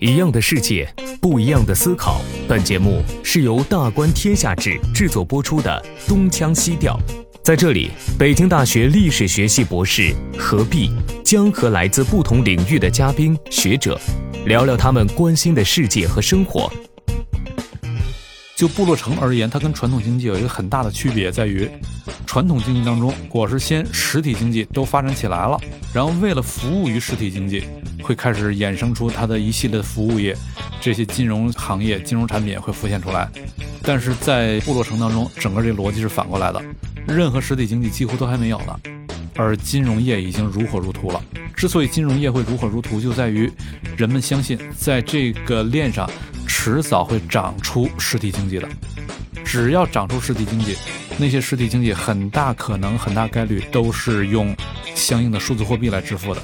一样的世界，不一样的思考。本节目是由大观天下制制作播出的《东腔西调》。在这里，北京大学历史学系博士何必将和来自不同领域的嘉宾学者聊聊他们关心的世界和生活。就部落城而言，它跟传统经济有一个很大的区别，在于传统经济当中，我是先实体经济都发展起来了，然后为了服务于实体经济，会开始衍生出它的一系列服务业，这些金融行业、金融产品会浮现出来。但是在部落城当中，整个这逻辑是反过来的，任何实体经济几乎都还没有呢，而金融业已经如火如荼了。之所以金融业会如火如荼，就在于人们相信，在这个链上。迟早会长出实体经济的，只要长出实体经济，那些实体经济很大可能、很大概率都是用相应的数字货币来支付的。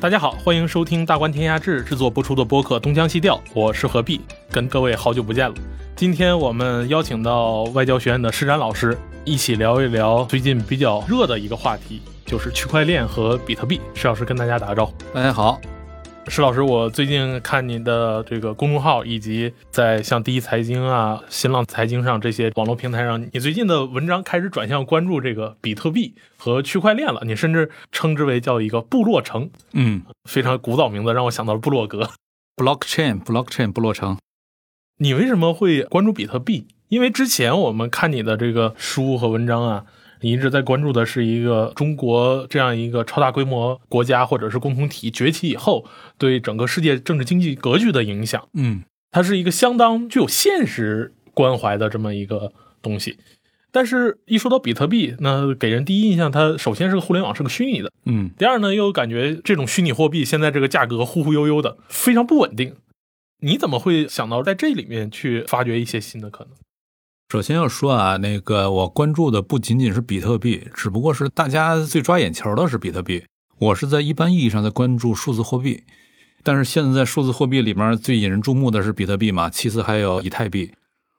大家好，欢迎收听大观天下志制作播出的播客《东腔西调》，我是何必，跟各位好久不见了。今天我们邀请到外交学院的施展老师，一起聊一聊最近比较热的一个话题，就是区块链和比特币。施老师跟大家打个招呼。大家好。石老师，我最近看你的这个公众号，以及在像第一财经啊、新浪财经上这些网络平台上，你最近的文章开始转向关注这个比特币和区块链了。你甚至称之为叫一个部落城，嗯，非常古早名字，让我想到了部落格，blockchain，blockchain，部落城。你为什么会关注比特币？因为之前我们看你的这个书和文章啊。你一直在关注的是一个中国这样一个超大规模国家或者是共同体崛起以后对整个世界政治经济格局的影响。嗯，它是一个相当具有现实关怀的这么一个东西。但是，一说到比特币，那给人第一印象，它首先是个互联网，是个虚拟的。嗯。第二呢，又感觉这种虚拟货币现在这个价格忽忽悠悠的，非常不稳定。你怎么会想到在这里面去发掘一些新的可能？首先要说啊，那个我关注的不仅仅是比特币，只不过是大家最抓眼球的是比特币。我是在一般意义上在关注数字货币，但是现在在数字货币里面最引人注目的是比特币嘛，其次还有以太币，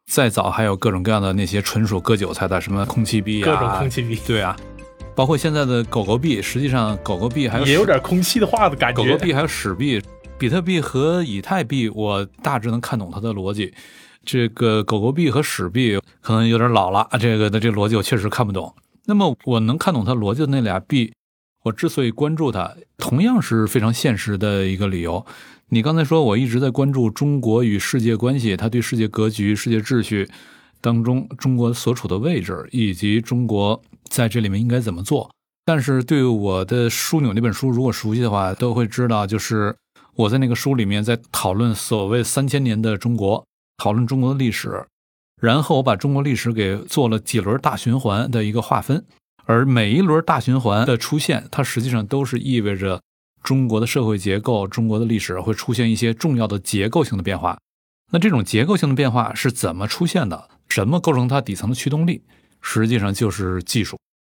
再早还有各种各样的那些纯属割韭菜的什么空气币啊，各种空气币，对啊，包括现在的狗狗币，实际上狗狗币还有也有点空气的话的感觉。狗狗币还有史币，比特币和以太币，我大致能看懂它的逻辑。这个狗狗币和史币可能有点老了，这个的这个逻辑我确实看不懂。那么我能看懂它逻辑的那俩币，我之所以关注它，同样是非常现实的一个理由。你刚才说我一直在关注中国与世界关系，它对世界格局、世界秩序当中中国所处的位置，以及中国在这里面应该怎么做。但是对我的枢纽那本书，如果熟悉的话，都会知道，就是我在那个书里面在讨论所谓三千年的中国。讨论中国的历史，然后我把中国历史给做了几轮大循环的一个划分，而每一轮大循环的出现，它实际上都是意味着中国的社会结构、中国的历史会出现一些重要的结构性的变化。那这种结构性的变化是怎么出现的？什么构成它底层的驱动力？实际上就是技术。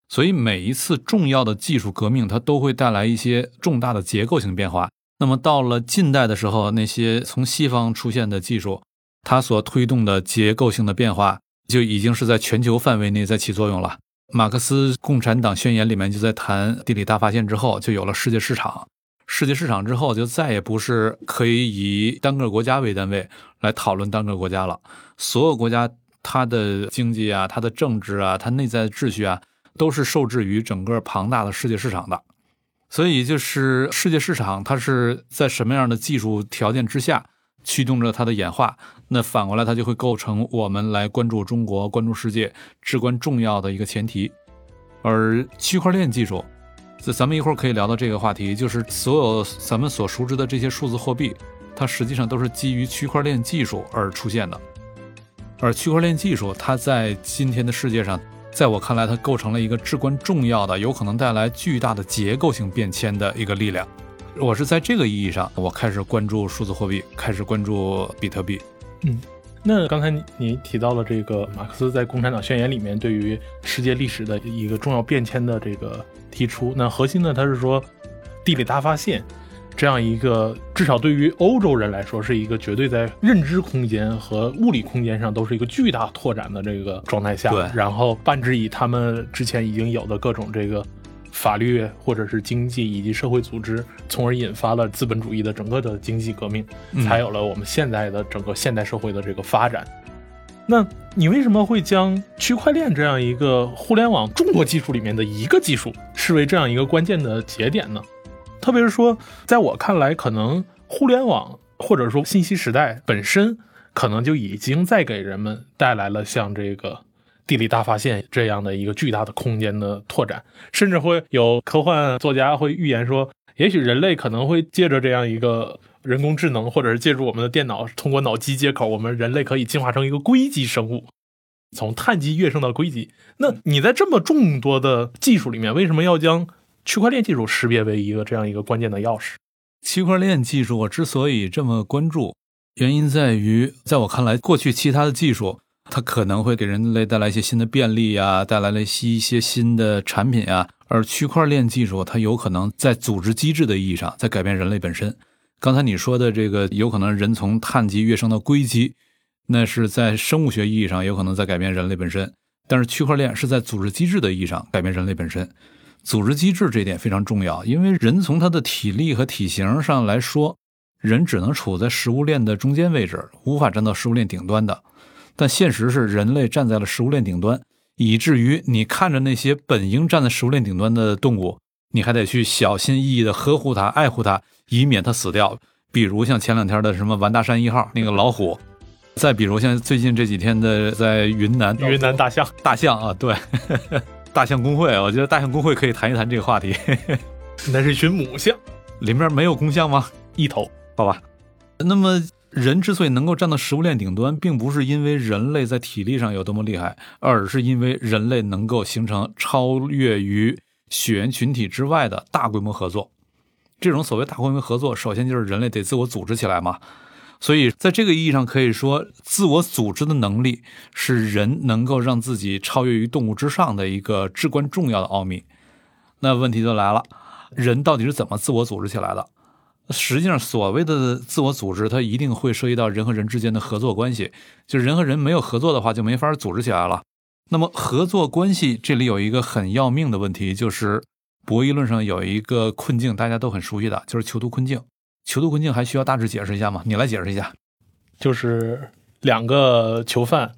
所以每一次重要的技术革命，它都会带来一些重大的结构性变化。那么到了近代的时候，那些从西方出现的技术。它所推动的结构性的变化，就已经是在全球范围内在起作用了。马克思共产党宣言里面就在谈地理大发现之后，就有了世界市场。世界市场之后，就再也不是可以以单个国家为单位来讨论单个国家了。所有国家它的经济啊、它的政治啊、它内在的秩序啊，都是受制于整个庞大的世界市场的。所以，就是世界市场它是在什么样的技术条件之下？驱动着它的演化，那反过来它就会构成我们来关注中国、关注世界至关重要的一个前提。而区块链技术，这咱们一会儿可以聊到这个话题，就是所有咱们所熟知的这些数字货币，它实际上都是基于区块链技术而出现的。而区块链技术，它在今天的世界上，在我看来，它构成了一个至关重要的、有可能带来巨大的结构性变迁的一个力量。我是在这个意义上，我开始关注数字货币，开始关注比特币。嗯，那刚才你提到了这个马克思在《共产党宣言》里面对于世界历史的一个重要变迁的这个提出，那核心呢，他是说地理大发现这样一个至少对于欧洲人来说是一个绝对在认知空间和物理空间上都是一个巨大拓展的这个状态下，对，然后泛指以他们之前已经有的各种这个。法律或者是经济以及社会组织，从而引发了资本主义的整个的经济革命，嗯才有了我们现在的整个现代社会的这个发展。那你为什么会将区块链这样一个互联网众多技术里面的一个技术视为这样一个关键的节点呢？特别是说，在我看来，可能互联网或者说信息时代本身，可能就已经在给人们带来了像这个地理大发现这样的一个巨大的空间的拓展，甚至会有科幻作家会预言说，也许人类可能会借着这样一个人工智能，或者是借助我们的电脑，通过脑机接口，我们人类可以进化成一个硅基生物，从碳基跃升到硅基。那你在这么众多的技术里面，为什么要将区块链技术识别为一个这样一个关键的钥匙？区块链技术我之所以这么关注，原因在于，在我看来，过去其他的技术它可能会给人类带来一些新的便利啊，带来了一些新的产品啊，而区块链技术它有可能在组织机制的意义上在改变人类本身。刚才你说的这个，有可能人从碳基跃升到硅基，那是在生物学意义上有可能在改变人类本身，但是区块链是在组织机制的意义上改变人类本身。组织机制这点非常重要，因为人从他的体力和体型上来说，人只能处在食物链的中间位置，无法站到食物链顶端的。但现实是，人类站在了食物链顶端，以至于你看着那些本应站在食物链顶端的动物，你还得去小心翼翼的呵护它、爱护它，以免它死掉。比如像前两天的什么完达山一号那个老虎，再比如像最近这几天的在云南云南大象，大象啊，对。大象公会，我觉得大象公会可以谈一谈这个话题。那是一群母象，里面没有公象吗？一头，好吧。那么人之所以能够站到食物链顶端，并不是因为人类在体力上有多么厉害，而是因为人类能够形成超越于血缘群体之外的大规模合作。这种所谓大规模合作，首先就是人类得自我组织起来嘛。所以，在这个意义上，可以说，自我组织的能力是人能够让自己超越于动物之上的一个至关重要的奥秘。那问题就来了，人到底是怎么自我组织起来的？实际上，所谓的自我组织，它一定会涉及到人和人之间的合作关系。就是人和人没有合作的话，就没法组织起来了。那么，合作关系这里有一个很要命的问题，就是博弈论上有一个困境，大家都很熟悉的，就是囚徒困境。囚徒困境还需要大致解释一下吗？你来解释一下。就是两个囚犯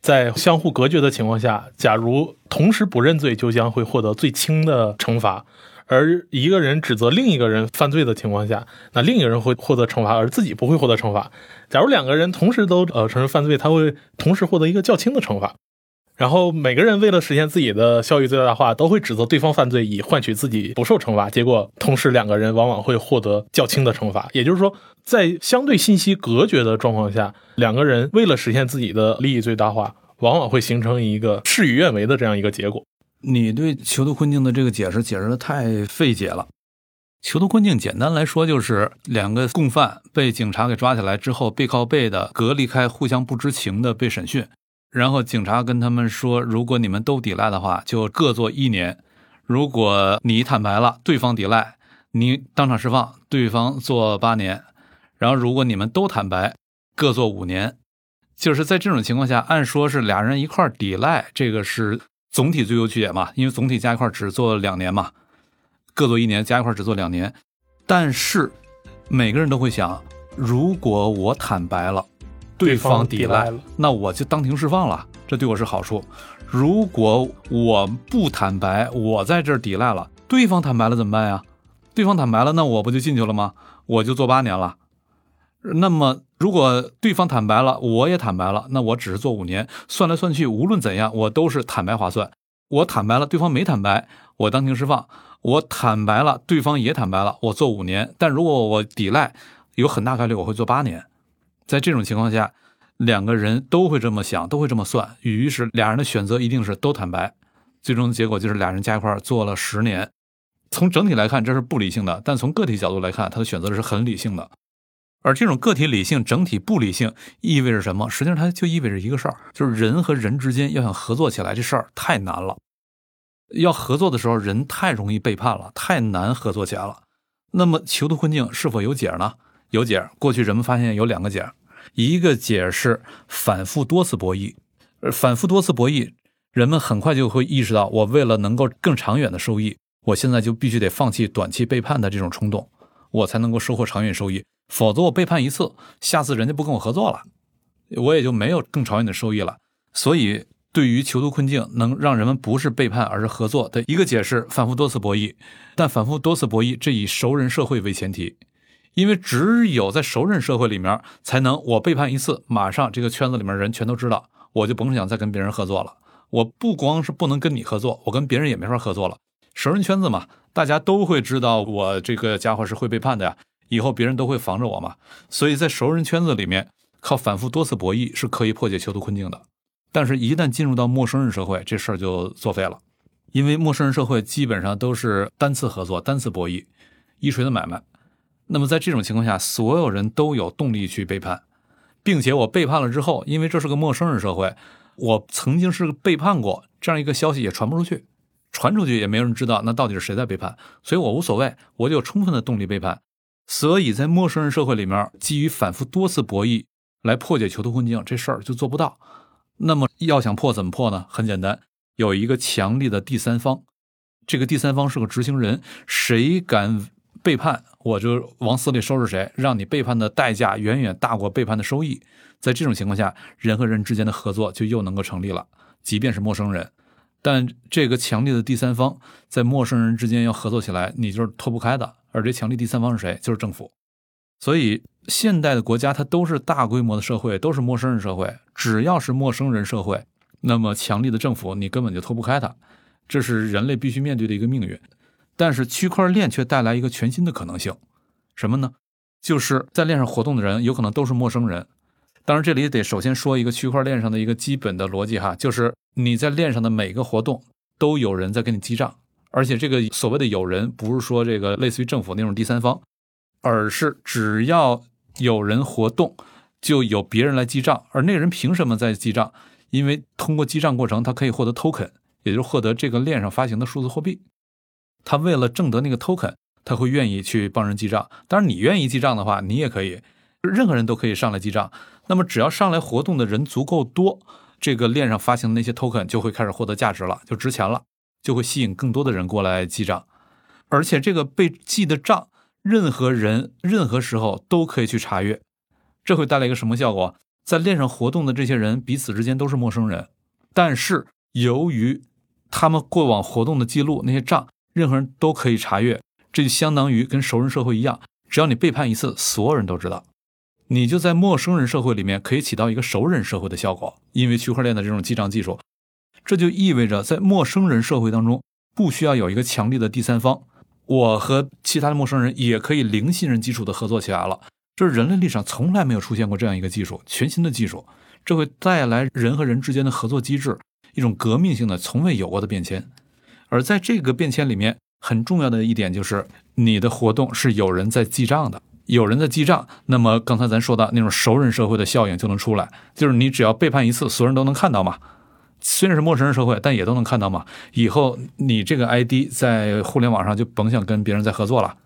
在相互隔绝的情况下，假如同时不认罪，就将会获得最轻的惩罚；而一个人指责另一个人犯罪的情况下，那另一个人会获得惩罚，而自己不会获得惩罚。假如两个人同时都呃承认犯罪，他会同时获得一个较轻的惩罚。然后每个人为了实现自己的效益最大化，都会指责对方犯罪，以换取自己不受惩罚。结果，同时两个人往往会获得较轻的惩罚。也就是说，在相对信息隔绝的状况下，两个人为了实现自己的利益最大化，往往会形成一个事与愿违的这样一个结果。你对囚徒困境的这个解释解释的太费解了。囚徒困境简单来说就是两个共犯被警察给抓起来之后，背靠背的隔离开，互相不知情的被审讯。然后警察跟他们说，如果你们都抵赖的话，就各做一年；如果你坦白了，对方抵赖，你当场释放，对方做八年。然后如果你们都坦白，各做五年。就是在这种情况下，按说是俩人一块抵赖，这个是总体最优解嘛，因为总体加一块只做两年嘛，各做一年，加一块只做两年。但是每个人都会想，如果我坦白了。对方抵赖了，那我就当庭释放了，这对我是好处。如果我不坦白，我在这儿抵赖了，对方坦白了怎么办呀？对方坦白了，那我不就进去了吗？我就做八年了。那么，如果对方坦白了，我也坦白了，那我只是做五年。算来算去，无论怎样，我都是坦白划算。我坦白了，对方没坦白，我当庭释放；我坦白了，对方也坦白了，我做五年。但如果我抵赖，有很大概率我会做八年。在这种情况下，两个人都会这么想，都会这么算，于是俩人的选择一定是都坦白。最终的结果就是俩人加一块做了十年。从整体来看，这是不理性的；但从个体角度来看，他的选择是很理性的。而这种个体理性、整体不理性意味着什么？实际上，它就意味着一个事儿，就是人和人之间要想合作起来，这事儿太难了。要合作的时候，人太容易背叛了，太难合作起来了。那么，囚徒困境是否有解呢？有解。过去人们发现有两个解。一个解是反复多次博弈，反复多次博弈，人们很快就会意识到，我为了能够更长远的收益，我现在就必须得放弃短期背叛的这种冲动，我才能够收获长远收益。否则我背叛一次，下次人家不跟我合作了，我也就没有更长远的收益了。所以，对于囚徒困境能让人们不是背叛而是合作的一个解释，反复多次博弈。但反复多次博弈，这以熟人社会为前提，因为只有在熟人社会里面，才能我背叛一次，马上这个圈子里面人全都知道，我就甭想再跟别人合作了。我不光是不能跟你合作，我跟别人也没法合作了。熟人圈子嘛，大家都会知道我这个家伙是会背叛的呀，以后别人都会防着我嘛。所以在熟人圈子里面，靠反复多次博弈是可以破解囚徒困境的。但是，一旦进入到陌生人社会，这事儿就作废了，因为陌生人社会基本上都是单次合作、单次博弈、一锤子买卖。那么，在这种情况下，所有人都有动力去背叛，并且我背叛了之后，因为这是个陌生人社会。我曾经是背叛过，这样一个消息也传不出去，传出去也没有人知道那到底是谁在背叛，所以我无所谓，我就有充分的动力背叛。所以在陌生人社会里面，基于反复多次博弈来破解囚徒困境，这事儿就做不到。那么要想破怎么破呢？很简单，有一个强力的第三方，这个第三方是个执行人，谁敢背叛，我就往死里收拾谁，让你背叛的代价远远大过背叛的收益。在这种情况下，人和人之间的合作就又能够成立了，即便是陌生人，但这个强力的第三方在陌生人之间要合作起来，你就是脱不开的。而这强力第三方是谁？就是政府。所以，现代的国家它都是大规模的社会，都是陌生人社会。只要是陌生人社会，那么强力的政府你根本就脱不开它，这是人类必须面对的一个命运。但是区块链却带来一个全新的可能性，什么呢？就是在链上活动的人有可能都是陌生人。当然，这里得首先说一个区块链上的一个基本的逻辑哈，就是你在链上的每个活动都有人在给你记账，而且这个所谓的有人不是说这个类似于政府那种第三方，而是只要有人活动，就有别人来记账。而那个人凭什么在记账？因为通过记账过程，他可以获得 token，也就是获得这个链上发行的数字货币。他为了挣得那个 token，他会愿意去帮人记账。当然，你愿意记账的话，你也可以，任何人都可以上来记账。那么，只要上来活动的人足够多，这个链上发行的那些 token 就会开始获得价值了，就值钱了，就会吸引更多的人过来记账。而且，这个被记的账，任何人任何时候都可以去查阅。这会带来一个什么效果？在链上活动的这些人彼此之间都是陌生人，但是由于他们过往活动的记录，那些账任何人都可以查阅，这就相当于跟熟人社会一样，只要你背叛一次，所有人都知道。你就在陌生人社会里面可以起到一个熟人社会的效果，因为区块链的这种记账技术，这就意味着在陌生人社会当中不需要有一个强力的第三方，我和其他的陌生人也可以零信任基础的合作起来了。这是人类历史上从来没有出现过这样一个技术，全新的技术，这会带来人和人之间的合作机制一种革命性的、从未有过的变迁。而在这个变迁里面，很重要的一点就是你的活动是有人在记账的。有人在记账，那么刚才咱说的那种熟人社会的效应就能出来，就是你只要背叛一次，所有人都能看到嘛。虽然是陌生人社会，但也都能看到嘛。以后你这个 ID 在互联网上就甭想跟别人再合作了。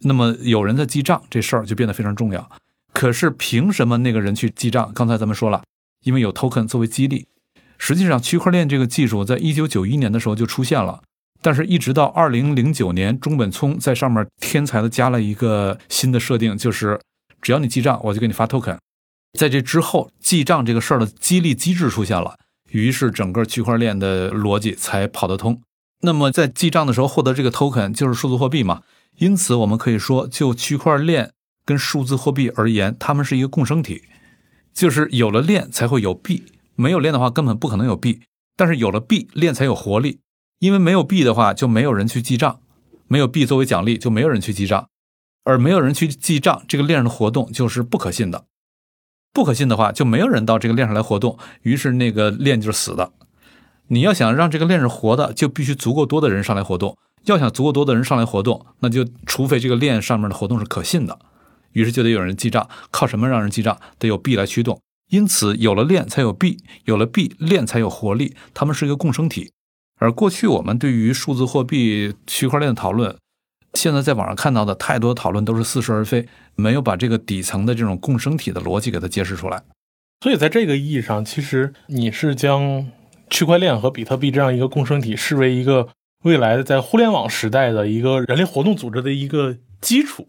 那么有人在记账这事儿就变得非常重要。可是凭什么那个人去记账？刚才咱们说了，因为有 token 作为激励。实际上，区块链这个技术在一九九一年的时候就出现了。但是，一直到二零零九年，中本聪在上面天才的加了一个新的设定，就是只要你记账，我就给你发 token。在这之后，记账这个事儿的激励机制出现了，于是整个区块链的逻辑才跑得通。那么，在记账的时候获得这个 token 就是数字货币嘛？因此，我们可以说，就区块链跟数字货币而言，它们是一个共生体，就是有了链才会有币，没有链的话根本不可能有币。但是有了币，链才有活力。因为没有币的话，就没有人去记账；没有币作为奖励，就没有人去记账。而没有人去记账，这个链上的活动就是不可信的。不可信的话，就没有人到这个链上来活动，于是那个链就是死的。你要想让这个链是活的，就必须足够多的人上来活动。要想足够多的人上来活动，那就除非这个链上面的活动是可信的，于是就得有人记账。靠什么让人记账？得有币来驱动。因此，有了链才有币，有了币，链才有活力。它们是一个共生体。而过去我们对于数字货币、区块链的讨论，现在在网上看到的太多讨论都是似是而非，没有把这个底层的这种共生体的逻辑给它揭示出来。所以在这个意义上，其实你是将区块链和比特币这样一个共生体视为一个未来在互联网时代的一个人类活动组织的一个基础，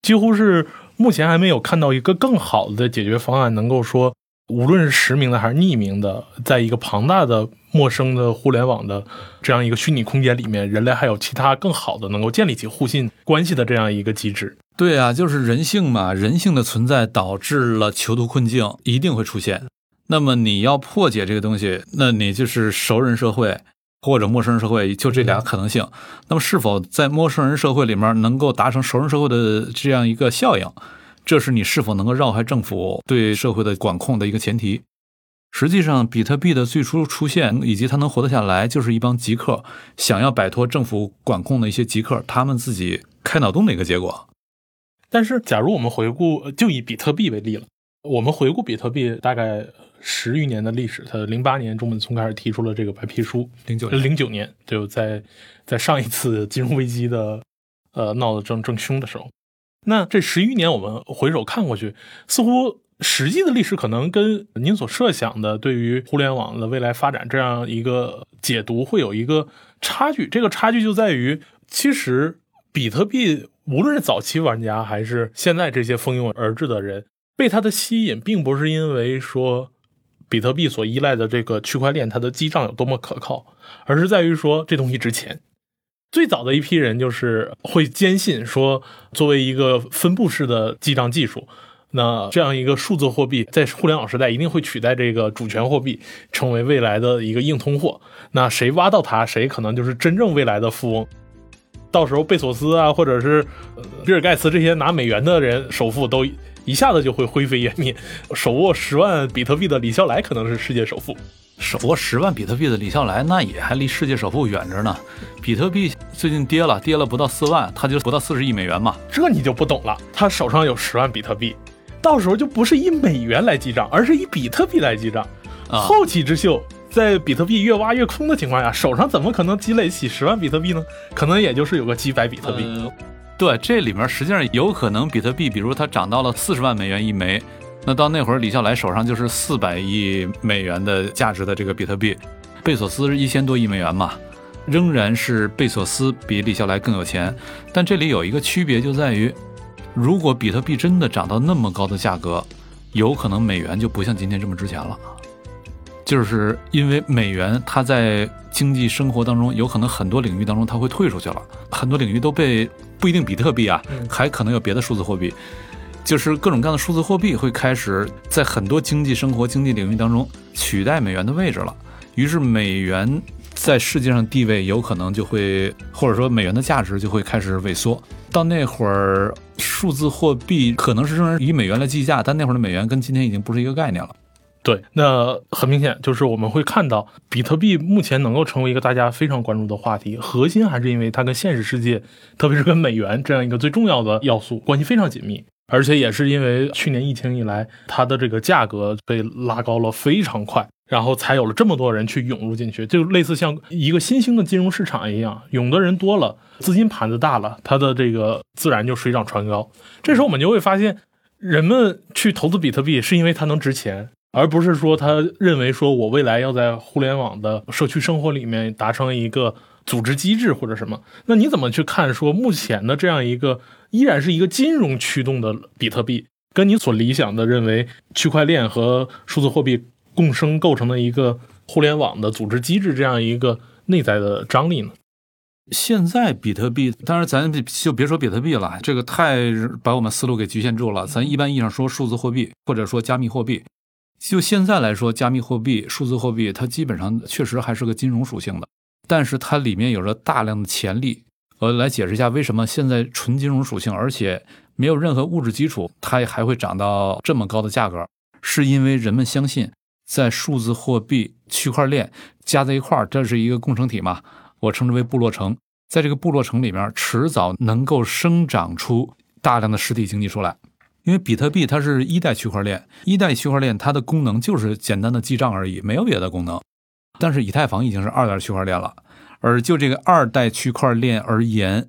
几乎是目前还没有看到一个更好的解决方案，能够说无论是实名的还是匿名的，在一个庞大的陌生的互联网的这样一个虚拟空间里面，人类还有其他更好的能够建立起互信关系的这样一个机制。对啊，就是人性嘛，人性的存在导致了囚徒困境一定会出现。那么你要破解这个东西，那你就是熟人社会或者陌生人社会，就这俩可能性。那么是否在陌生人社会里面能够达成熟人社会的这样一个效应，这是你是否能够绕开政府对社会的管控的一个前提。实际上，比特币的最初出现以及它能活得下来，就是一帮极客想要摆脱政府管控的一些极客，他们自己开脑洞的一个结果。但是，假如我们回顾，就以比特币为例了，我们回顾比特币大概。十余年的历史，它零八年中本聪开始提出了这个白皮书，零九零九年就在在上一次金融危机的呃闹得正正凶的时候，那这十余年我们回首看过去，似乎实际的历史可能跟您所设想的对于互联网的未来发展这样一个解读会有一个差距。这个差距就在于，其实比特币无论是早期玩家还是现在这些蜂拥而至的人，被它的吸引，并不是因为说。比特币所依赖的这个区块链，它的记账有多么可靠，而是在于说这东西值钱。最早的一批人就是会坚信说，作为一个分布式的记账技术，那这样一个数字货币在互联网时代一定会取代这个主权货币，成为未来的一个硬通货。那谁挖到它，谁可能就是真正未来的富翁。到时候贝索斯啊，或者是比尔盖茨这些拿美元的人首富都。一下子就会灰飞烟灭。手握十万比特币的李笑来可能是世界首富。手握十万比特币的李笑来，那也还离世界首富远着呢。比特币最近跌了，跌了不到四万，他就不到四十亿美元嘛。这你就不懂了。他手上有十万比特币，到时候就不是以美元来记账，而是以比特币来记账。后起之秀，在比特币越挖越空的情况下，手上怎么可能积累起十万比特币呢？可能也就是有个几百比特币。对，这里面实际上有可能比特币，比如它涨到了四十万美元一枚，那到那会儿李笑来手上就是四百亿美元的价值的这个比特币。贝索斯一千多亿美元嘛，仍然是贝索斯比李笑来更有钱。但这里有一个区别就在于，如果比特币真的涨到那么高的价格，有可能美元就不像今天这么值钱了。就是因为美元它在经济生活当中有可能很多领域当中它会退出去了，很多领域都被不一定比特币啊，还可能有别的数字货币，就是各种各样的数字货币会开始在很多经济生活经济领域当中取代美元的位置了，于是美元在世界上地位有可能就会或者说美元的价值就会开始萎缩，到那会儿数字货币可能是仍然以美元来计价，但那会儿的美元跟今天已经不是一个概念了。对，那很明显就是我们会看到，比特币目前能够成为一个大家非常关注的话题，核心还是因为它跟现实世界，特别是跟美元这样一个最重要的要素关系非常紧密，而且也是因为去年疫情以来，它的这个价格被拉高了非常快，然后才有了这么多人去涌入进去，就类似像一个新兴的金融市场一样，涌的人多了，资金盘子大了，它的这个自然就水涨船高。这时候我们就会发现，人们去投资比特币是因为它能值钱。而不是说他认为说我未来要在互联网的社区生活里面达成一个组织机制或者什么，那你怎么去看说目前的这样一个依然是一个金融驱动的比特币，跟你所理想的认为区块链和数字货币共生构成的一个互联网的组织机制这样一个内在的张力呢？现在比特币，当然咱就别说比特币了，这个太把我们思路给局限住了。咱一般意义上说数字货币或者说加密货币。就现在来说，加密货币、数字货币，它基本上确实还是个金融属性的，但是它里面有着大量的潜力。我来解释一下，为什么现在纯金融属性，而且没有任何物质基础，它还会涨到这么高的价格？是因为人们相信，在数字货币、区块链加在一块儿，这是一个共成体嘛？我称之为部落城，在这个部落城里面，迟早能够生长出大量的实体经济出来。因为比特币它是一代区块链，一代区块链它的功能就是简单的记账而已，没有别的功能。但是以太坊已经是二代区块链了，而就这个二代区块链而言，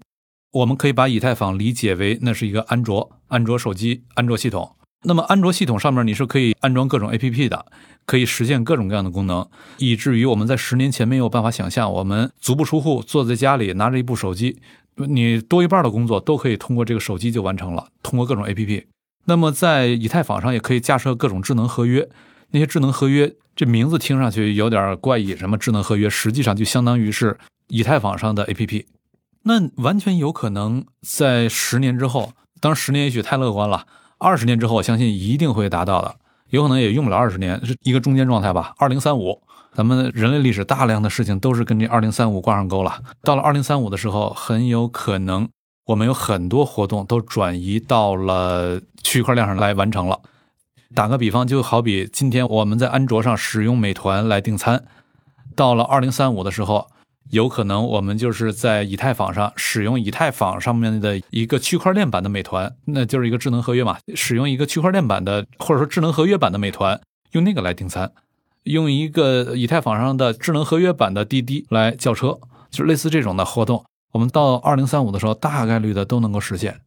我们可以把以太坊理解为那是一个安卓安卓手机安卓系统，那么安卓系统上面你是可以安装各种 APP 的，可以实现各种各样的功能，以至于我们在十年前没有办法想象，我们足不出户，坐在家里拿着一部手机，你多一半的工作都可以通过这个手机就完成了，通过各种 APP。那么在以太坊上也可以架设各种智能合约，那些智能合约这名字听上去有点怪异，什么智能合约，实际上就相当于是以太坊上的 APP。那完全有可能在十年之后，当然十年也许太乐观了。二十年之后，我相信一定会达到的，有可能也用不了二十年，是一个中间状态吧。二零三五，咱们人类历史大量的事情都是跟这二零三五挂上钩了。到了二零三五的时候，很有可能我们有很多活动都转移到了区块链上来完成了。打个比方，就好比今天我们在安卓上使用美团来订餐，到了二零三五的时候。有可能我们就是在以太坊上使用以太坊上面的一个区块链版的美团，那就是一个智能合约嘛。使用一个区块链版的或者说智能合约版的美团，用那个来订餐，用一个以太坊上的智能合约版的滴滴来叫车，就类似这种的活动，我们到二零三五的时候大概率的都能够实现。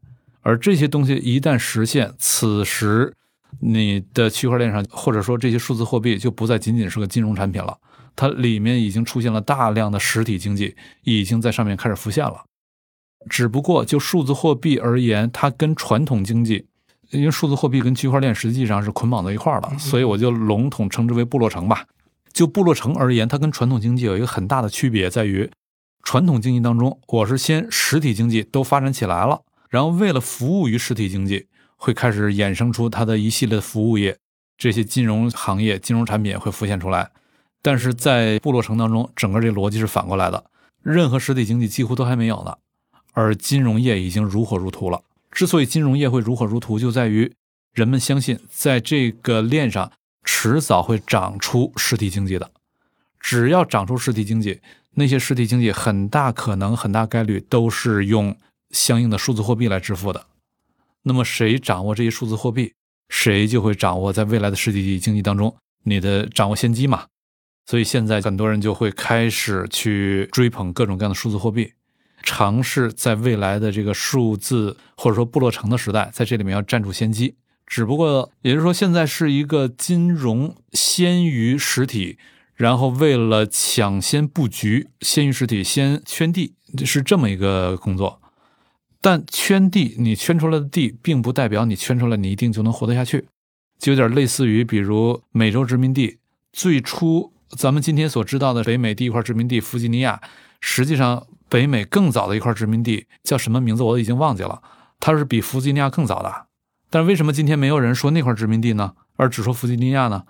而这些东西一旦实现，此时你的区块链上或者说这些数字货币就不再仅仅是个金融产品了。它里面已经出现了大量的实体经济，已经在上面开始浮现了。只不过就数字货币而言，它跟传统经济，因为数字货币跟区块链实际上是捆绑在一块儿的，所以我就笼统称之为部落城吧。就部落城而言，它跟传统经济有一个很大的区别，在于传统经济当中，我是先实体经济都发展起来了，然后为了服务于实体经济，会开始衍生出它的一系列服务业，这些金融行业、金融产品会浮现出来。但是在部落城当中，整个这逻辑是反过来的，任何实体经济几乎都还没有呢，而金融业已经如火如荼了。之所以金融业会如火如荼，就在于人们相信，在这个链上迟早会长出实体经济的。只要长出实体经济，那些实体经济很大可能、很大概率都是用相应的数字货币来支付的。那么谁掌握这些数字货币，谁就会掌握在未来的实体经济当中你的掌握先机嘛。所以现在很多人就会开始去追捧各种各样的数字货币，尝试在未来的这个数字或者说部落城的时代，在这里面要占住先机。只不过，也就是说，现在是一个金融先于实体，然后为了抢先布局，先于实体，先圈地，是这么一个工作。但圈地，你圈出来的地，并不代表你圈出来你一定就能活得下去，就有点类似于，比如美洲殖民地最初。咱们今天所知道的北美第一块殖民地弗吉尼亚，实际上北美更早的一块殖民地叫什么名字我已经忘记了，它是比弗吉尼亚更早的。但是为什么今天没有人说那块殖民地呢，而只说弗吉尼亚呢？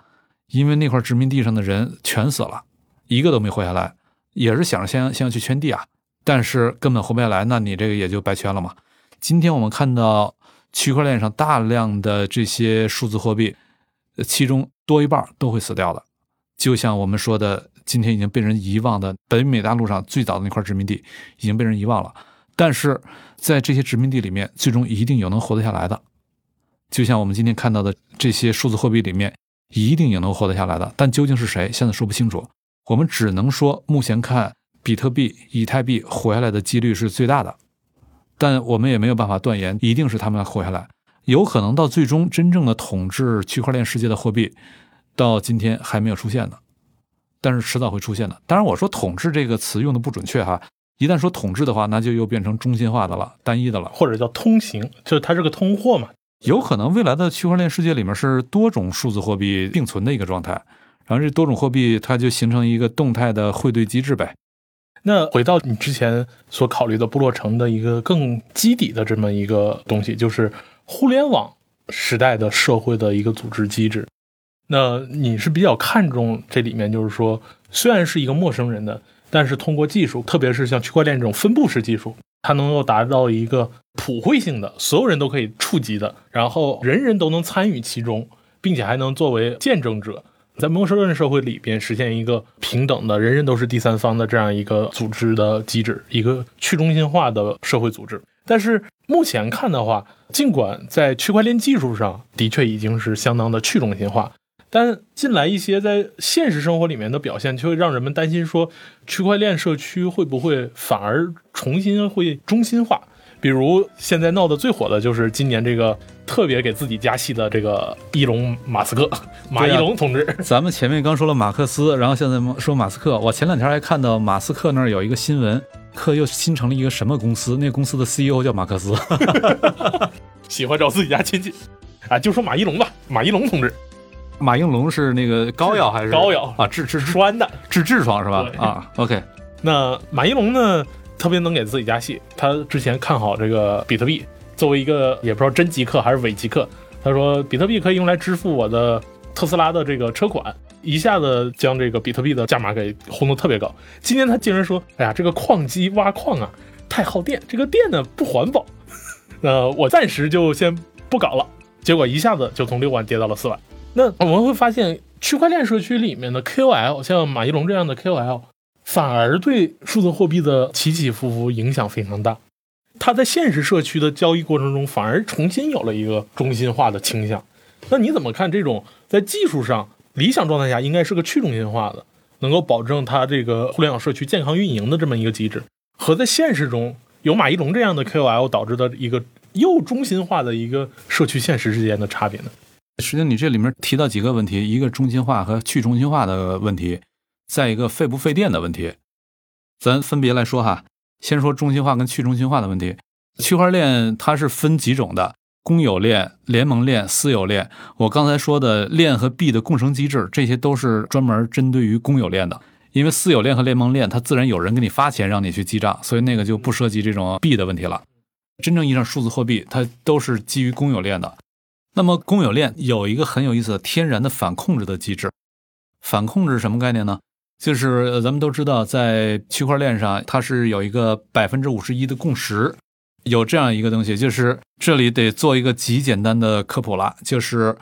因为那块殖民地上的人全死了，一个都没活下来，也是想着先先要去圈地啊，但是根本活不下来，那你这个也就白圈了嘛。今天我们看到区块链上大量的这些数字货币，其中多一半都会死掉的。就像我们说的，今天已经被人遗忘的北美大陆上最早的那块殖民地已经被人遗忘了，但是在这些殖民地里面，最终一定有能活得下来的。就像我们今天看到的这些数字货币里面，一定有能活得下来的。但究竟是谁，现在说不清楚。我们只能说，目前看比特币、以太币活下来的几率是最大的，但我们也没有办法断言一定是他们活下来。有可能到最终真正的统治区块链世界的货币。到今天还没有出现呢，但是迟早会出现的。当然，我说“统治”这个词用的不准确哈。一旦说统治的话，那就又变成中心化的了、单一的了，或者叫通行，就是它是个通货嘛。有可能未来的区块链世界里面是多种数字货币并存的一个状态，然后这多种货币它就形成一个动态的汇兑机制呗。那回到你之前所考虑的部落城的一个更基底的这么一个东西，就是互联网时代的社会的一个组织机制。那你是比较看重这里面，就是说，虽然是一个陌生人的，但是通过技术，特别是像区块链这种分布式技术，它能够达到一个普惠性的，所有人都可以触及的，然后人人都能参与其中，并且还能作为见证者，在陌生人社会里边实现一个平等的，人人都是第三方的这样一个组织的机制，一个去中心化的社会组织。但是目前看的话，尽管在区块链技术上的确已经是相当的去中心化。但近来一些在现实生活里面的表现，却会让人们担心说，区块链社区会不会反而重新会中心化？比如现在闹得最火的就是今年这个特别给自己加戏的这个伊隆马斯克，马伊隆同志。咱们前面刚说了马克思，然后现在说马斯克。我前两天还看到马斯克那儿有一个新闻，克又新成了一个什么公司？那公司的 CEO 叫马克思，喜欢找自己家亲戚啊，就说马一龙吧，马一龙同志。马应龙是那个膏药还是膏药啊？治治栓的，治痔疮是吧？啊，OK。那马应龙呢，特别能给自己加戏。他之前看好这个比特币，作为一个也不知道真极客还是伪极客，他说比特币可以用来支付我的特斯拉的这个车款，一下子将这个比特币的价码给轰得特别高。今天他竟然说：“哎呀，这个矿机挖矿啊，太耗电，这个电呢不环保，呃，我暂时就先不搞了。”结果一下子就从六万跌到了四万。那我们会发现，区块链社区里面的 KOL，像马一龙这样的 KOL，反而对数字货币的起起伏伏影响非常大。他在现实社区的交易过程中，反而重新有了一个中心化的倾向。那你怎么看这种在技术上理想状态下应该是个去中心化的，能够保证它这个互联网社区健康运营的这么一个机制，和在现实中有马一龙这样的 KOL 导致的一个又中心化的一个社区现实之间的差别呢？实际上，你这里面提到几个问题：一个中心化和去中心化的问题，再一个费不费电的问题。咱分别来说哈。先说中心化跟去中心化的问题。区块链它是分几种的：公有链、联盟链、私有链。我刚才说的链和币的共生机制，这些都是专门针对于公有链的。因为私有链和联盟链，它自然有人给你发钱让你去记账，所以那个就不涉及这种币的问题了。真正意义上数字货币，它都是基于公有链的。那么公有链有一个很有意思的天然的反控制的机制，反控制是什么概念呢？就是咱们都知道，在区块链上，它是有一个百分之五十一的共识，有这样一个东西，就是这里得做一个极简单的科普了，就是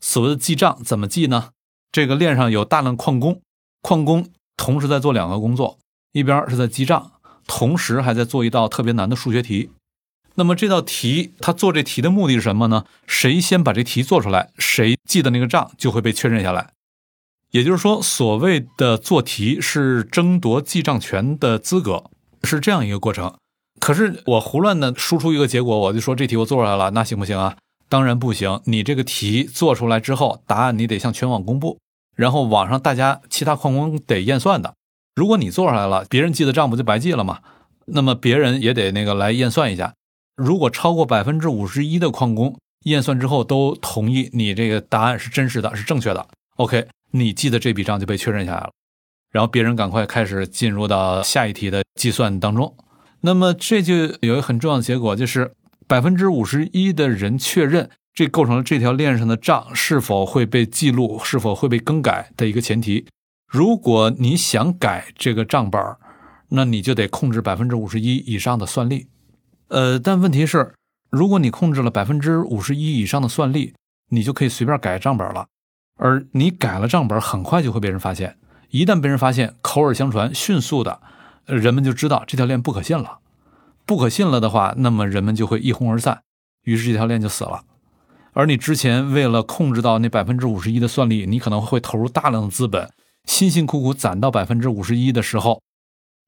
所谓的记账怎么记呢？这个链上有大量矿工，矿工同时在做两个工作，一边是在记账，同时还在做一道特别难的数学题。那么这道题，他做这题的目的是什么呢？谁先把这题做出来，谁记的那个账就会被确认下来。也就是说，所谓的做题是争夺记账权的资格，是这样一个过程。可是我胡乱的输出一个结果，我就说这题我做出来了，那行不行啊？当然不行。你这个题做出来之后，答案你得向全网公布，然后网上大家其他矿工得验算的。如果你做出来了，别人记的账不就白记了吗？那么别人也得那个来验算一下。如果超过百分之五十一的矿工验算之后都同意你这个答案是真实的，是正确的，OK，你记的这笔账就被确认下来了，然后别人赶快开始进入到下一题的计算当中。那么这就有一个很重要的结果，就是百分之五十一的人确认这构成了这条链上的账是否会被记录，是否会被更改的一个前提。如果你想改这个账本那你就得控制百分之五十一以上的算力。呃，但问题是，如果你控制了百分之五十一以上的算力，你就可以随便改账本了。而你改了账本，很快就会被人发现。一旦被人发现，口耳相传，迅速的，人们就知道这条链不可信了。不可信了的话，那么人们就会一哄而散，于是这条链就死了。而你之前为了控制到那百分之五十一的算力，你可能会投入大量的资本，辛辛苦苦攒到百分之五十一的时候，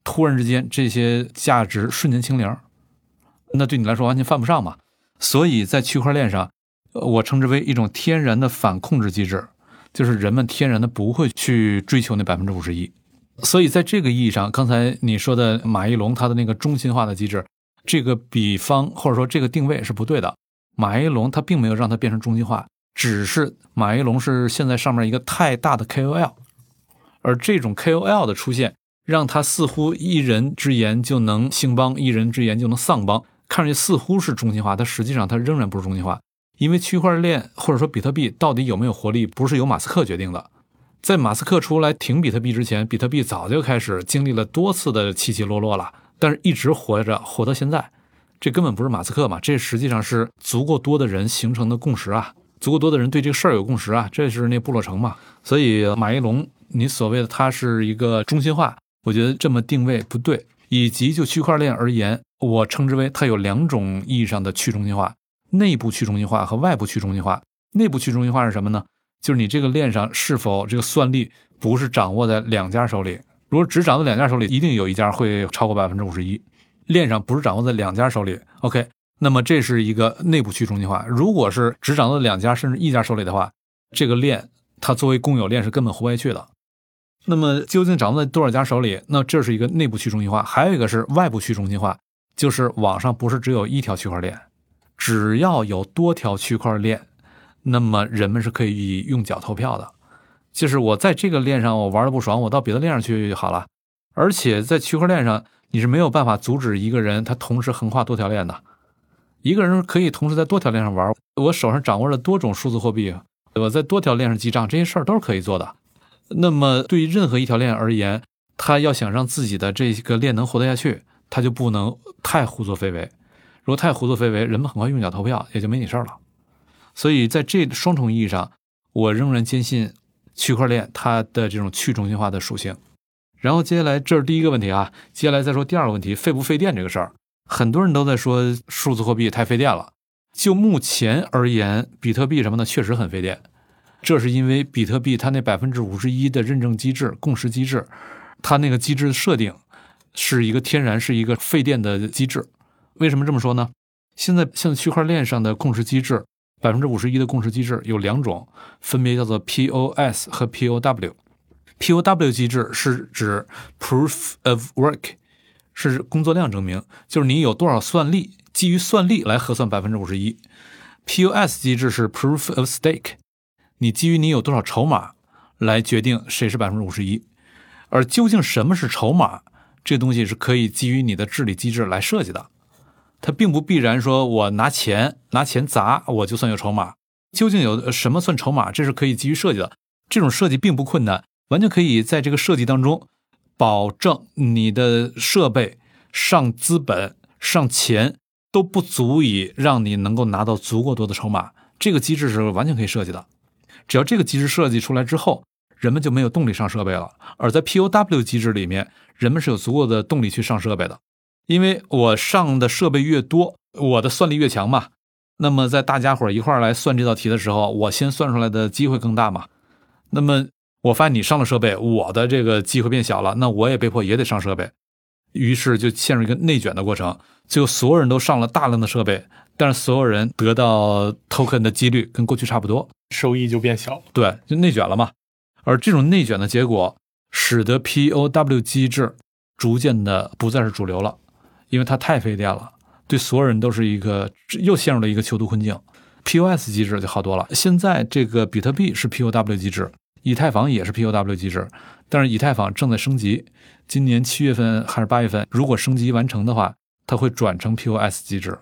突然之间这些价值瞬间清零。那对你来说完全犯不上嘛，所以在区块链上，我称之为一种天然的反控制机制，就是人们天然的不会去追求那百分之五十一。所以在这个意义上，刚才你说的马一龙他的那个中心化的机制，这个比方或者说这个定位是不对的。马一龙他并没有让它变成中心化，只是马一龙是现在上面一个太大的 KOL，而这种 KOL 的出现，让他似乎一人之言就能兴邦，一人之言就能丧邦。看上去似乎是中心化，但实际上它仍然不是中心化，因为区块链或者说比特币到底有没有活力，不是由马斯克决定的。在马斯克出来挺比特币之前，比特币早就开始经历了多次的起起落落了，但是一直活着，活到现在，这根本不是马斯克嘛，这实际上是足够多的人形成的共识啊，足够多的人对这个事儿有共识啊，这是那部落城嘛。所以马一龙，你所谓的它是一个中心化，我觉得这么定位不对。以及就区块链而言，我称之为它有两种意义上的去中心化：内部去中心化和外部去中心化。内部去中心化是什么呢？就是你这个链上是否这个算力不是掌握在两家手里？如果只掌握在两家手里，一定有一家会超过百分之五十一。链上不是掌握在两家手里，OK，那么这是一个内部去中心化。如果是只掌握在两家甚至一家手里的话，这个链它作为公有链是根本活不下去的。那么究竟掌握在多少家手里？那这是一个内部去中心化，还有一个是外部去中心化，就是网上不是只有一条区块链，只要有多条区块链，那么人们是可以用脚投票的。就是我在这个链上我玩的不爽，我到别的链上去就好了。而且在区块链上，你是没有办法阻止一个人他同时横跨多条链的。一个人可以同时在多条链上玩，我手上掌握了多种数字货币，我在多条链上记账，这些事儿都是可以做的。那么，对于任何一条链而言，他要想让自己的这个链能活得下去，他就不能太胡作非为。如果太胡作非为，人们很快用脚投票，也就没你事儿了。所以，在这双重意义上，我仍然坚信区块链它的这种去中心化的属性。然后，接下来这是第一个问题啊，接下来再说第二个问题，费不费电这个事儿。很多人都在说数字货币太费电了。就目前而言，比特币什么的确实很费电。这是因为比特币它那百分之五十一的认证机制、共识机制，它那个机制的设定是一个天然是一个费电的机制。为什么这么说呢？现在现在区块链上的共识机制，百分之五十一的共识机制有两种，分别叫做 POS 和 POW。POW 机制是指 Proof of Work，是工作量证明，就是你有多少算力，基于算力来核算百分之五十一。POS 机制是 Proof of Stake。你基于你有多少筹码来决定谁是百分之五十一，而究竟什么是筹码，这东西是可以基于你的治理机制来设计的。它并不必然说我拿钱拿钱砸我就算有筹码。究竟有什么算筹码，这是可以基于设计的。这种设计并不困难，完全可以在这个设计当中保证你的设备上资本上钱都不足以让你能够拿到足够多的筹码。这个机制是完全可以设计的。只要这个机制设计出来之后，人们就没有动力上设备了。而在 POW 机制里面，人们是有足够的动力去上设备的，因为我上的设备越多，我的算力越强嘛。那么在大家伙一块来算这道题的时候，我先算出来的机会更大嘛。那么我发现你上了设备，我的这个机会变小了，那我也被迫也得上设备，于是就陷入一个内卷的过程。最后所有人都上了大量的设备，但是所有人得到 token 的几率跟过去差不多。收益就变小了，对，就内卷了嘛。而这种内卷的结果，使得 POW 机制逐渐的不再是主流了，因为它太费电了，对所有人都是一个又陷入了一个囚徒困境。POS 机制就好多了。现在这个比特币是 POW 机制，以太坊也是 POW 机制，但是以太坊正在升级，今年七月份还是八月份，如果升级完成的话，它会转成 POS 机制。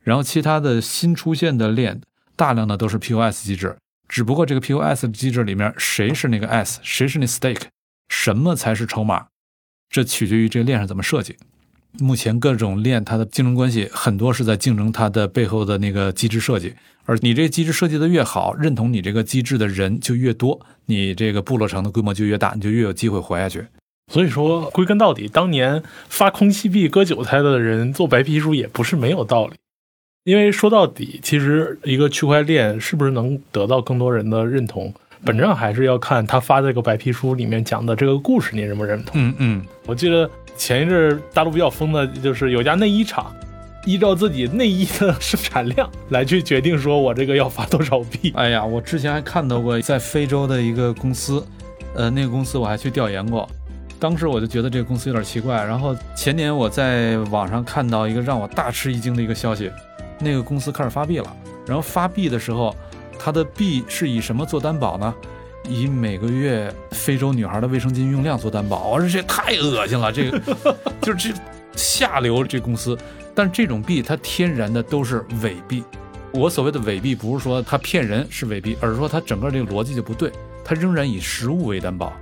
然后其他的新出现的链。大量的都是 POS 机制，只不过这个 POS 机制里面谁是那个 S，谁是那 Stake，什么才是筹码，这取决于这个链上怎么设计。目前各种链它的竞争关系很多是在竞争它的背后的那个机制设计，而你这机制设计的越好，认同你这个机制的人就越多，你这个部落城的规模就越大，你就越有机会活下去。所以说，归根到底，当年发空气币割韭菜的人做白皮书也不是没有道理。因为说到底，其实一个区块链是不是能得到更多人的认同，本质上还是要看他发这个白皮书里面讲的这个故事，你认不认同？嗯嗯。我记得前一阵大陆比较疯的就是有家内衣厂，依照自己内衣的生产量来去决定说我这个要发多少币。哎呀，我之前还看到过在非洲的一个公司，呃，那个公司我还去调研过，当时我就觉得这个公司有点奇怪。然后前年我在网上看到一个让我大吃一惊的一个消息。那个公司开始发币了，然后发币的时候，它的币是以什么做担保呢？以每个月非洲女孩的卫生巾用量做担保。我说这太恶心了，这个 就是这下流这公司。但这种币它天然的都是伪币。我所谓的伪币不是说它骗人是伪币，而是说它整个这个逻辑就不对。它仍然以实物为担保，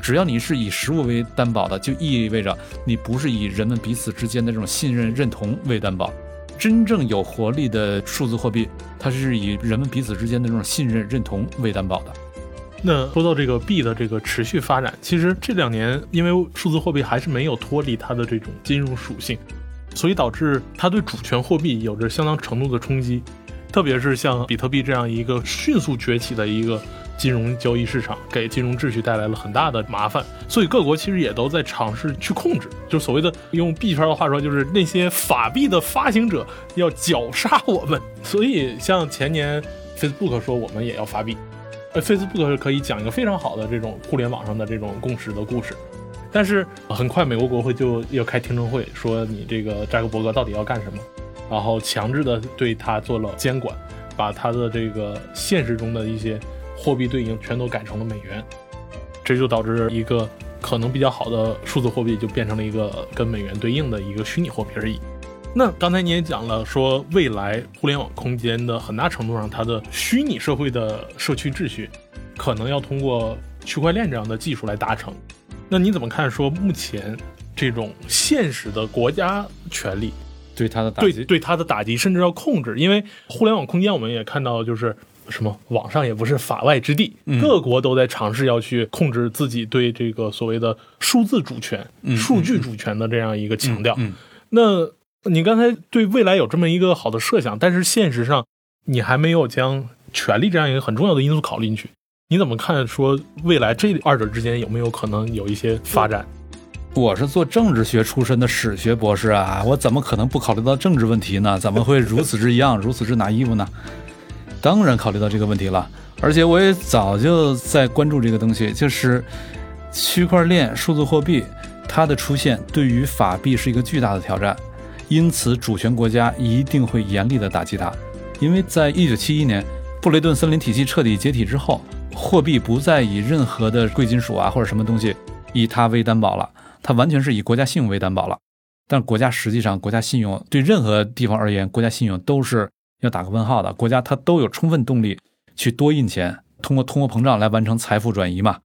只要你是以实物为担保的，就意味着你不是以人们彼此之间的这种信任认同为担保。真正有活力的数字货币，它是以人们彼此之间的这种信任认同为担保的。那说到这个币的这个持续发展，其实这两年因为数字货币还是没有脱离它的这种金融属性，所以导致它对主权货币有着相当程度的冲击。特别是像比特币这样一个迅速崛起的一个金融交易市场，给金融秩序带来了很大的麻烦。所以各国其实也都在尝试去控制，就所谓的用币圈的话说，就是那些法币的发行者要绞杀我们。所以像前年 Facebook 说我们也要发币，呃，Facebook 是可以讲一个非常好的这种互联网上的这种共识的故事。但是很快美国国会就要开听证会，说你这个扎克伯格到底要干什么，然后强制的对他做了监管，把他的这个现实中的一些货币对应全都改成了美元，这就导致一个可能比较好的数字货币就变成了一个跟美元对应的一个虚拟货币而已。那刚才你也讲了，说未来互联网空间的很大程度上，它的虚拟社会的社区秩序，可能要通过区块链这样的技术来达成。那你怎么看？说目前这种现实的国家权力对它的打击，对对它的打击，甚至要控制？因为互联网空间，我们也看到，就是什么网上也不是法外之地，各国都在尝试要去控制自己对这个所谓的数字主权、数据主权的这样一个强调。那你刚才对未来有这么一个好的设想，但是现实上你还没有将权力这样一个很重要的因素考虑进去。你怎么看？说未来这二者之间有没有可能有一些发展？我是做政治学出身的史学博士啊，我怎么可能不考虑到政治问题呢？怎么会如此之一样，如此之拿衣服呢？当然考虑到这个问题了，而且我也早就在关注这个东西，就是区块链、数字货币，它的出现对于法币是一个巨大的挑战，因此主权国家一定会严厉的打击它，因为在一九七一年布雷顿森林体系彻底解体之后。货币不再以任何的贵金属啊或者什么东西以它为担保了，它完全是以国家信用为担保了。但国家实际上，国家信用对任何地方而言，国家信用都是要打个问号的。国家它都有充分动力去多印钱，通过通货膨胀来完成财富转移嘛。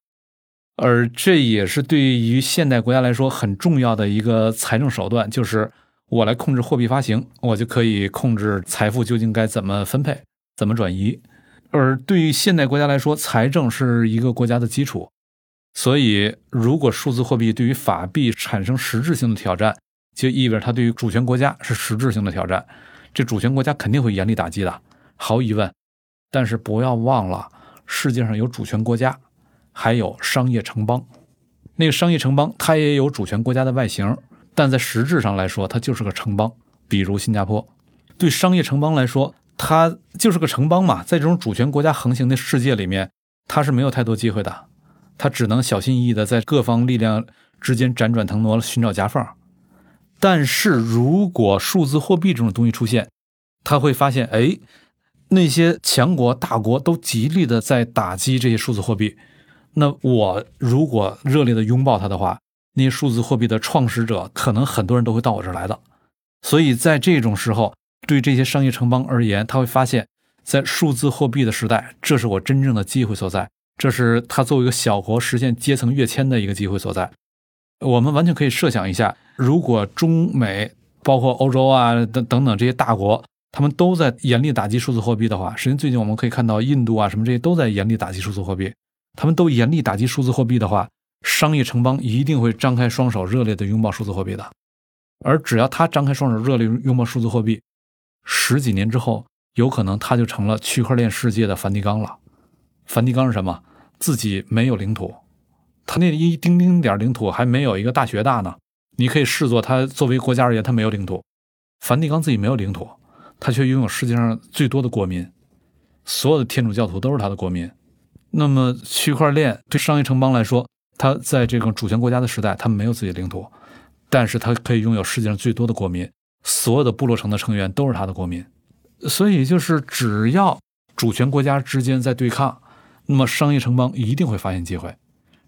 而这也是对于现代国家来说很重要的一个财政手段，就是我来控制货币发行，我就可以控制财富究竟该怎么分配、怎么转移。而对于现代国家来说，财政是一个国家的基础，所以如果数字货币对于法币产生实质性的挑战，就意味着它对于主权国家是实质性的挑战。这主权国家肯定会严厉打击的，毫无疑问。但是不要忘了，世界上有主权国家，还有商业城邦。那个商业城邦它也有主权国家的外形，但在实质上来说，它就是个城邦。比如新加坡，对商业城邦来说。它就是个城邦嘛，在这种主权国家横行的世界里面，它是没有太多机会的，它只能小心翼翼的在各方力量之间辗转腾挪，寻找夹缝。但是如果数字货币这种东西出现，他会发现，哎，那些强国大国都极力的在打击这些数字货币，那我如果热烈的拥抱它的话，那些数字货币的创始者可能很多人都会到我这儿来的。所以在这种时候。对这些商业城邦而言，他会发现，在数字货币的时代，这是我真正的机会所在，这是他作为一个小国实现阶层跃迁的一个机会所在。我们完全可以设想一下，如果中美包括欧洲啊等等等这些大国，他们都在严厉打击数字货币的话，实际上最近我们可以看到印度啊什么这些都在严厉打击数字货币，他们都严厉打击数字货币的话，商业城邦一定会张开双手，热烈的拥抱数字货币的。而只要他张开双手，热烈拥抱数字货币。十几年之后，有可能他就成了区块链世界的梵蒂冈了。梵蒂冈是什么？自己没有领土，他那一丁丁点领土还没有一个大学大呢。你可以视作它作为国家而言，它没有领土。梵蒂冈自己没有领土，它却拥有世界上最多的国民，所有的天主教徒都是它的国民。那么，区块链对商业城邦来说，它在这个主权国家的时代，它没有自己的领土，但是它可以拥有世界上最多的国民。所有的部落城的成员都是他的国民，所以就是只要主权国家之间在对抗，那么商业城邦一定会发现机会，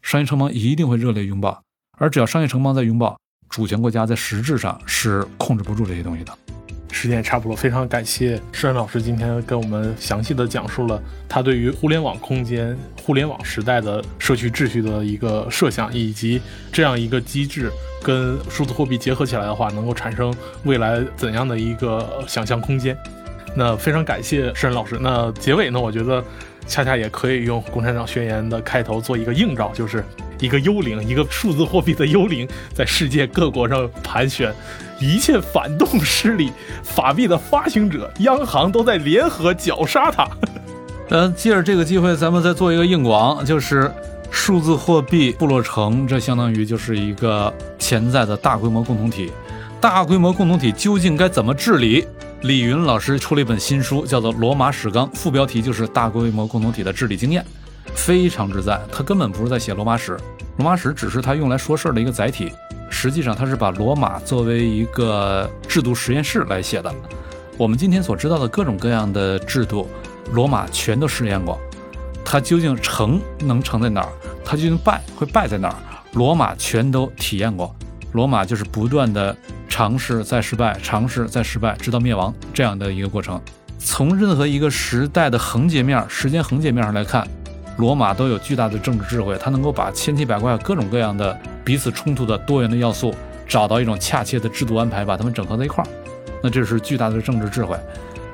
商业城邦一定会热烈拥抱，而只要商业城邦在拥抱，主权国家在实质上是控制不住这些东西的。时间也差不多，非常感谢施安老师今天跟我们详细的讲述了他对于互联网空间、互联网时代的社区秩序的一个设想，以及这样一个机制。跟数字货币结合起来的话，能够产生未来怎样的一个想象空间？那非常感谢申老师。那结尾呢？我觉得恰恰也可以用《共产党宣言》的开头做一个映照，就是一个幽灵，一个数字货币的幽灵，在世界各国上盘旋，一切反动势力、法币的发行者、央行都在联合绞杀它。嗯，借着这个机会，咱们再做一个硬广，就是数字货币部落城，这相当于就是一个潜在的大规模共同体。大规模共同体究竟该怎么治理？李云老师出了一本新书，叫做《罗马史纲》，副标题就是“大规模共同体的治理经验”，非常之赞。他根本不是在写罗马史，罗马史只是他用来说事儿的一个载体。实际上，他是把罗马作为一个制度实验室来写的。我们今天所知道的各种各样的制度。罗马全都试验过，它究竟成能成在哪儿？它究竟败会败在哪儿？罗马全都体验过。罗马就是不断的尝试再失败，尝试再失败，直到灭亡这样的一个过程。从任何一个时代的横截面、时间横截面上来看，罗马都有巨大的政治智慧，它能够把千奇百怪、各种各样的彼此冲突的多元的要素，找到一种恰切的制度安排，把它们整合在一块儿。那这是巨大的政治智慧。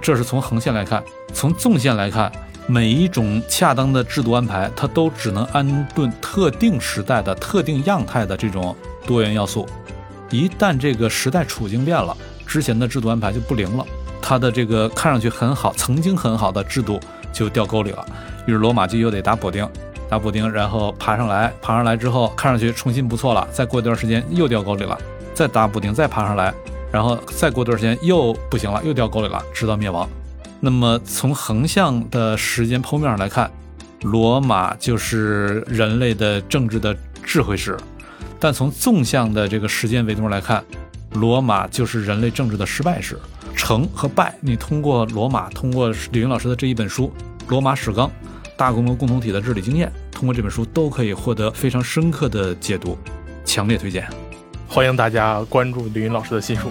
这是从横线来看，从纵线来看，每一种恰当的制度安排，它都只能安顿特定时代的特定样态的这种多元要素。一旦这个时代处境变了，之前的制度安排就不灵了，它的这个看上去很好、曾经很好的制度就掉沟里了。于是罗马就又得打补丁，打补丁，然后爬上来，爬上来之后看上去重新不错了，再过一段时间又掉沟里了，再打补丁，再爬上来。然后再过段时间又不行了，又掉沟里了，直到灭亡。那么从横向的时间剖面上来看，罗马就是人类的政治的智慧史；但从纵向的这个时间维度来看，罗马就是人类政治的失败史。成和败，你通过罗马，通过李云老师的这一本书《罗马史纲：大规模共同体的治理经验》，通过这本书都可以获得非常深刻的解读，强烈推荐。欢迎大家关注李云老师的新书。